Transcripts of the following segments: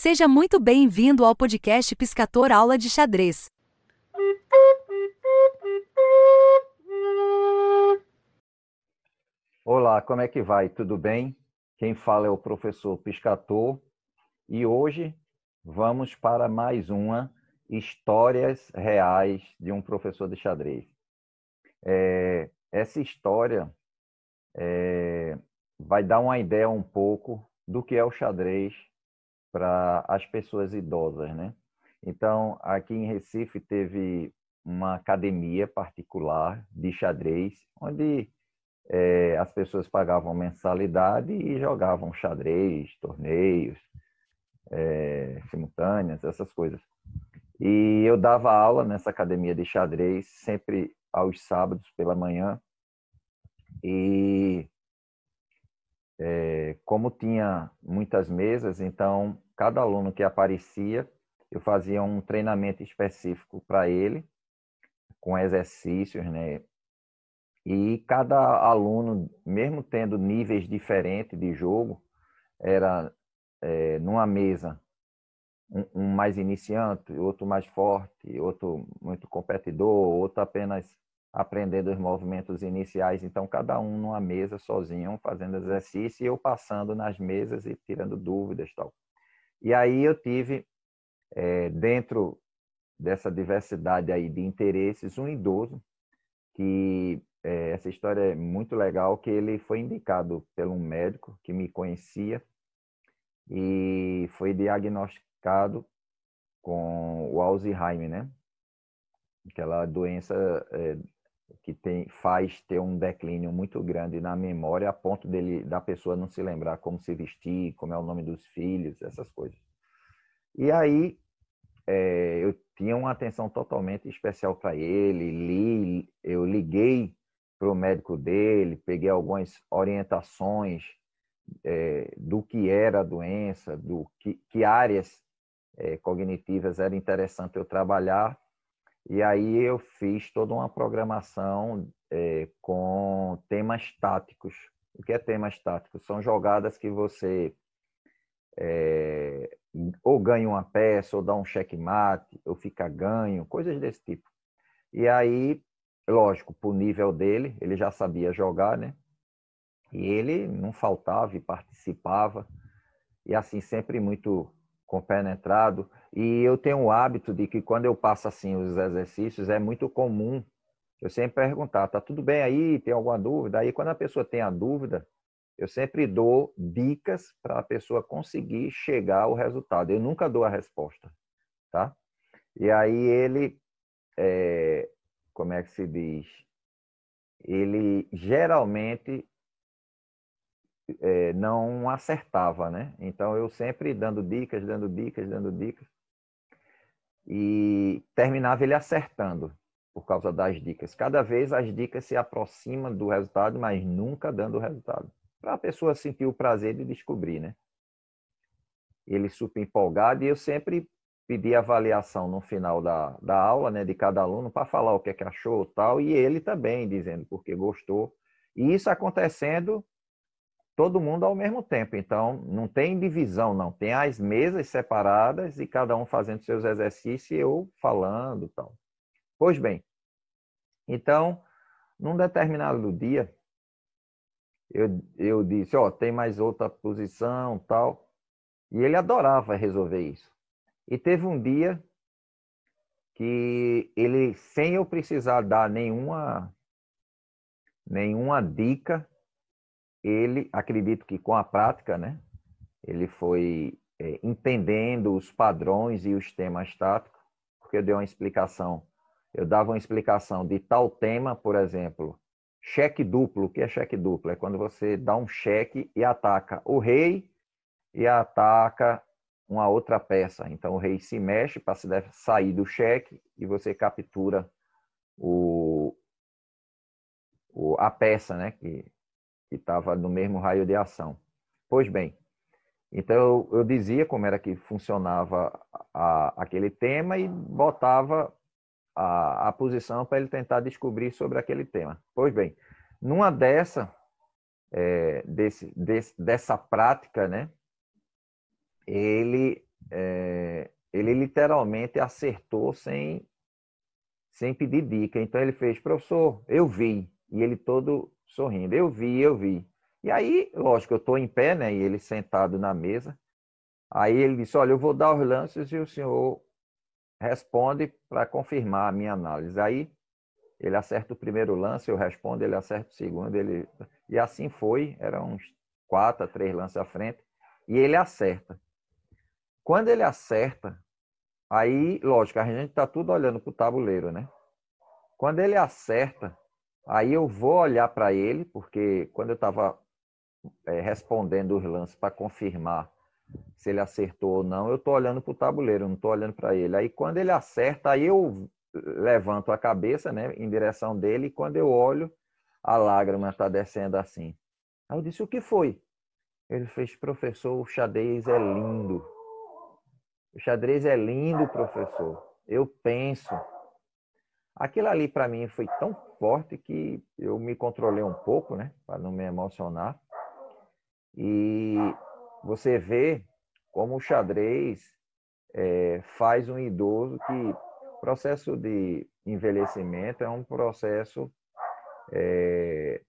Seja muito bem-vindo ao podcast Piscator Aula de Xadrez. Olá, como é que vai? Tudo bem? Quem fala é o professor Piscator e hoje vamos para mais uma Histórias Reais de um Professor de Xadrez. É, essa história é, vai dar uma ideia um pouco do que é o xadrez para as pessoas idosas, né? Então, aqui em Recife teve uma academia particular de xadrez, onde é, as pessoas pagavam mensalidade e jogavam xadrez, torneios, é, simultâneas, essas coisas. E eu dava aula nessa academia de xadrez sempre aos sábados pela manhã. E é, como tinha muitas mesas, então cada aluno que aparecia, eu fazia um treinamento específico para ele, com exercícios, né? E cada aluno, mesmo tendo níveis diferentes de jogo, era é, numa mesa um, um, mais iniciante, outro mais forte, outro muito competidor, outro apenas aprendendo os movimentos iniciais. Então, cada um numa mesa sozinho, fazendo exercício, e eu passando nas mesas e tirando dúvidas tal. E aí eu tive, é, dentro dessa diversidade aí de interesses, um idoso, que é, essa história é muito legal, que ele foi indicado por um médico que me conhecia e foi diagnosticado com o Alzheimer, né? Aquela doença é, que tem, faz ter um declínio muito grande na memória a ponto dele da pessoa não se lembrar como se vestir, como é o nome dos filhos, essas coisas. E aí é, eu tinha uma atenção totalmente especial para ele, li, eu liguei para o médico dele, peguei algumas orientações é, do que era a doença, do que, que áreas é, cognitivas era interessante eu trabalhar e aí eu fiz toda uma programação é, com temas táticos. O que é temas táticos? São jogadas que você é, ou ganha uma peça, ou dá um checkmate, ou fica ganho, coisas desse tipo. E aí, lógico, por nível dele, ele já sabia jogar, né? E ele não faltava e participava, e assim, sempre muito compenetrado. E eu tenho o hábito de que quando eu passo assim os exercícios, é muito comum eu sempre perguntar, tá tudo bem aí? Tem alguma dúvida? Aí quando a pessoa tem a dúvida, eu sempre dou dicas para a pessoa conseguir chegar ao resultado. Eu nunca dou a resposta, tá? E aí ele, é, como é que se diz? Ele geralmente é, não acertava, né? Então eu sempre dando dicas, dando dicas, dando dicas e terminava ele acertando por causa das dicas. Cada vez as dicas se aproximam do resultado, mas nunca dando o resultado. Para a pessoa sentir o prazer de descobrir, né? Ele super empolgado e eu sempre pedi avaliação no final da, da aula, né, de cada aluno, para falar o que é que achou tal, e ele também dizendo porque gostou. E isso acontecendo todo mundo ao mesmo tempo. Então, não tem divisão, não. Tem as mesas separadas e cada um fazendo seus exercícios e eu falando tal. Pois bem, então, num determinado dia, eu, eu disse, ó, oh, tem mais outra posição, tal. E ele adorava resolver isso. E teve um dia que ele, sem eu precisar dar nenhuma, nenhuma dica, ele, acredito que com a prática, né, ele foi é, entendendo os padrões e os temas táticos, porque eu dei uma explicação, eu dava uma explicação de tal tema, por exemplo, cheque duplo. O que é cheque duplo? É quando você dá um cheque e ataca o rei e ataca uma outra peça. Então o rei se mexe para sair do cheque e você captura o, o, a peça, né? Que que estava no mesmo raio de ação. Pois bem, então eu, dizia como era que funcionava a, aquele tema e botava a, a posição para ele tentar descobrir sobre aquele tema. Pois bem, numa dessa, é, desse, desse, dessa prática, né, ele ele literalmente acertou sem, sem pedir dica. Então ele fez, professor, eu vi. E ele todo sorrindo, eu vi, eu vi. E aí, lógico, eu estou em pé, né? E ele sentado na mesa. Aí ele disse, olha, eu vou dar os lances e o senhor responde para confirmar a minha análise. Aí ele acerta o primeiro lance, eu respondo, ele acerta o segundo, ele e assim foi, eram uns quatro três lances à frente, e ele acerta. Quando ele acerta, aí, lógico, a gente está tudo olhando para o tabuleiro, né? Quando ele acerta, aí eu vou olhar para ele, porque quando eu estava é, respondendo os lances para confirmar se ele acertou ou não, eu estou olhando para o tabuleiro, não estou olhando para ele. Aí quando ele acerta, aí eu levanto a cabeça né, em direção dele e quando eu olho, a lágrima está descendo assim. Aí eu disse, o que foi? Ele fez, professor, o xadrez é lindo. O xadrez é lindo, professor. Eu penso. Aquilo ali para mim foi tão forte que eu me controlei um pouco, né, para não me emocionar. E você vê como o xadrez é, faz um idoso que processo de envelhecimento é um processo é,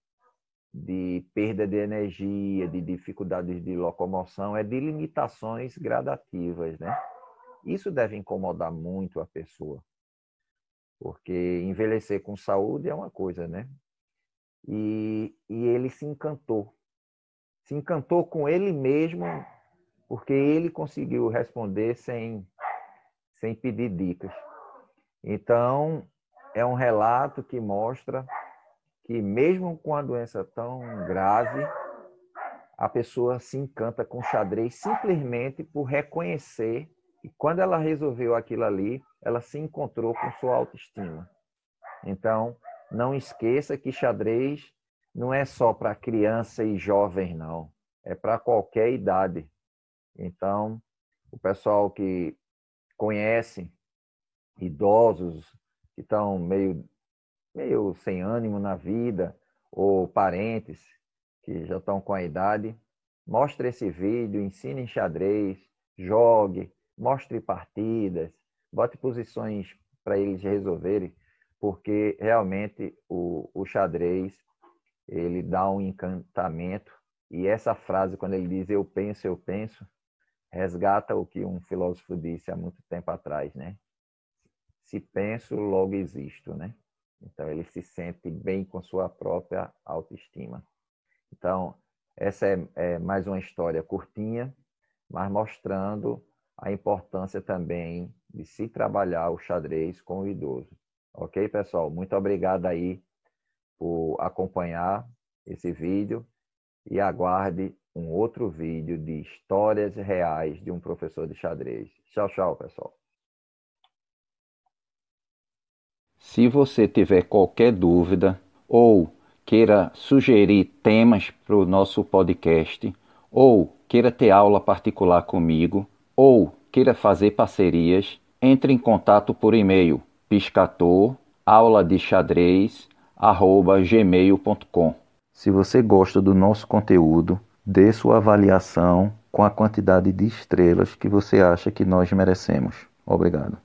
de perda de energia, de dificuldades de locomoção, é de limitações gradativas, né? Isso deve incomodar muito a pessoa, porque envelhecer com saúde é uma coisa, né? E, e ele se encantou, se encantou com ele mesmo, porque ele conseguiu responder sem, sem pedir dicas. Então, é um relato que mostra que mesmo com a doença tão grave, a pessoa se encanta com xadrez simplesmente por reconhecer que quando ela resolveu aquilo ali, ela se encontrou com sua autoestima. Então, não esqueça que xadrez não é só para criança e jovem, não. É para qualquer idade. Então, o pessoal que conhece idosos que estão meio meio sem ânimo na vida, ou parentes que já estão com a idade, mostre esse vídeo, ensine xadrez, jogue, mostre partidas, bote posições para eles resolverem, porque realmente o, o xadrez ele dá um encantamento e essa frase quando ele diz eu penso eu penso resgata o que um filósofo disse há muito tempo atrás, né? Se penso, logo existo, né? Então, ele se sente bem com sua própria autoestima. Então, essa é, é mais uma história curtinha, mas mostrando a importância também de se trabalhar o xadrez com o idoso. Ok, pessoal? Muito obrigado aí por acompanhar esse vídeo e aguarde um outro vídeo de histórias reais de um professor de xadrez. Tchau, tchau, pessoal. Se você tiver qualquer dúvida ou queira sugerir temas para o nosso podcast, ou queira ter aula particular comigo, ou queira fazer parcerias, entre em contato por e-mail piscator. Se você gosta do nosso conteúdo, dê sua avaliação com a quantidade de estrelas que você acha que nós merecemos. Obrigado.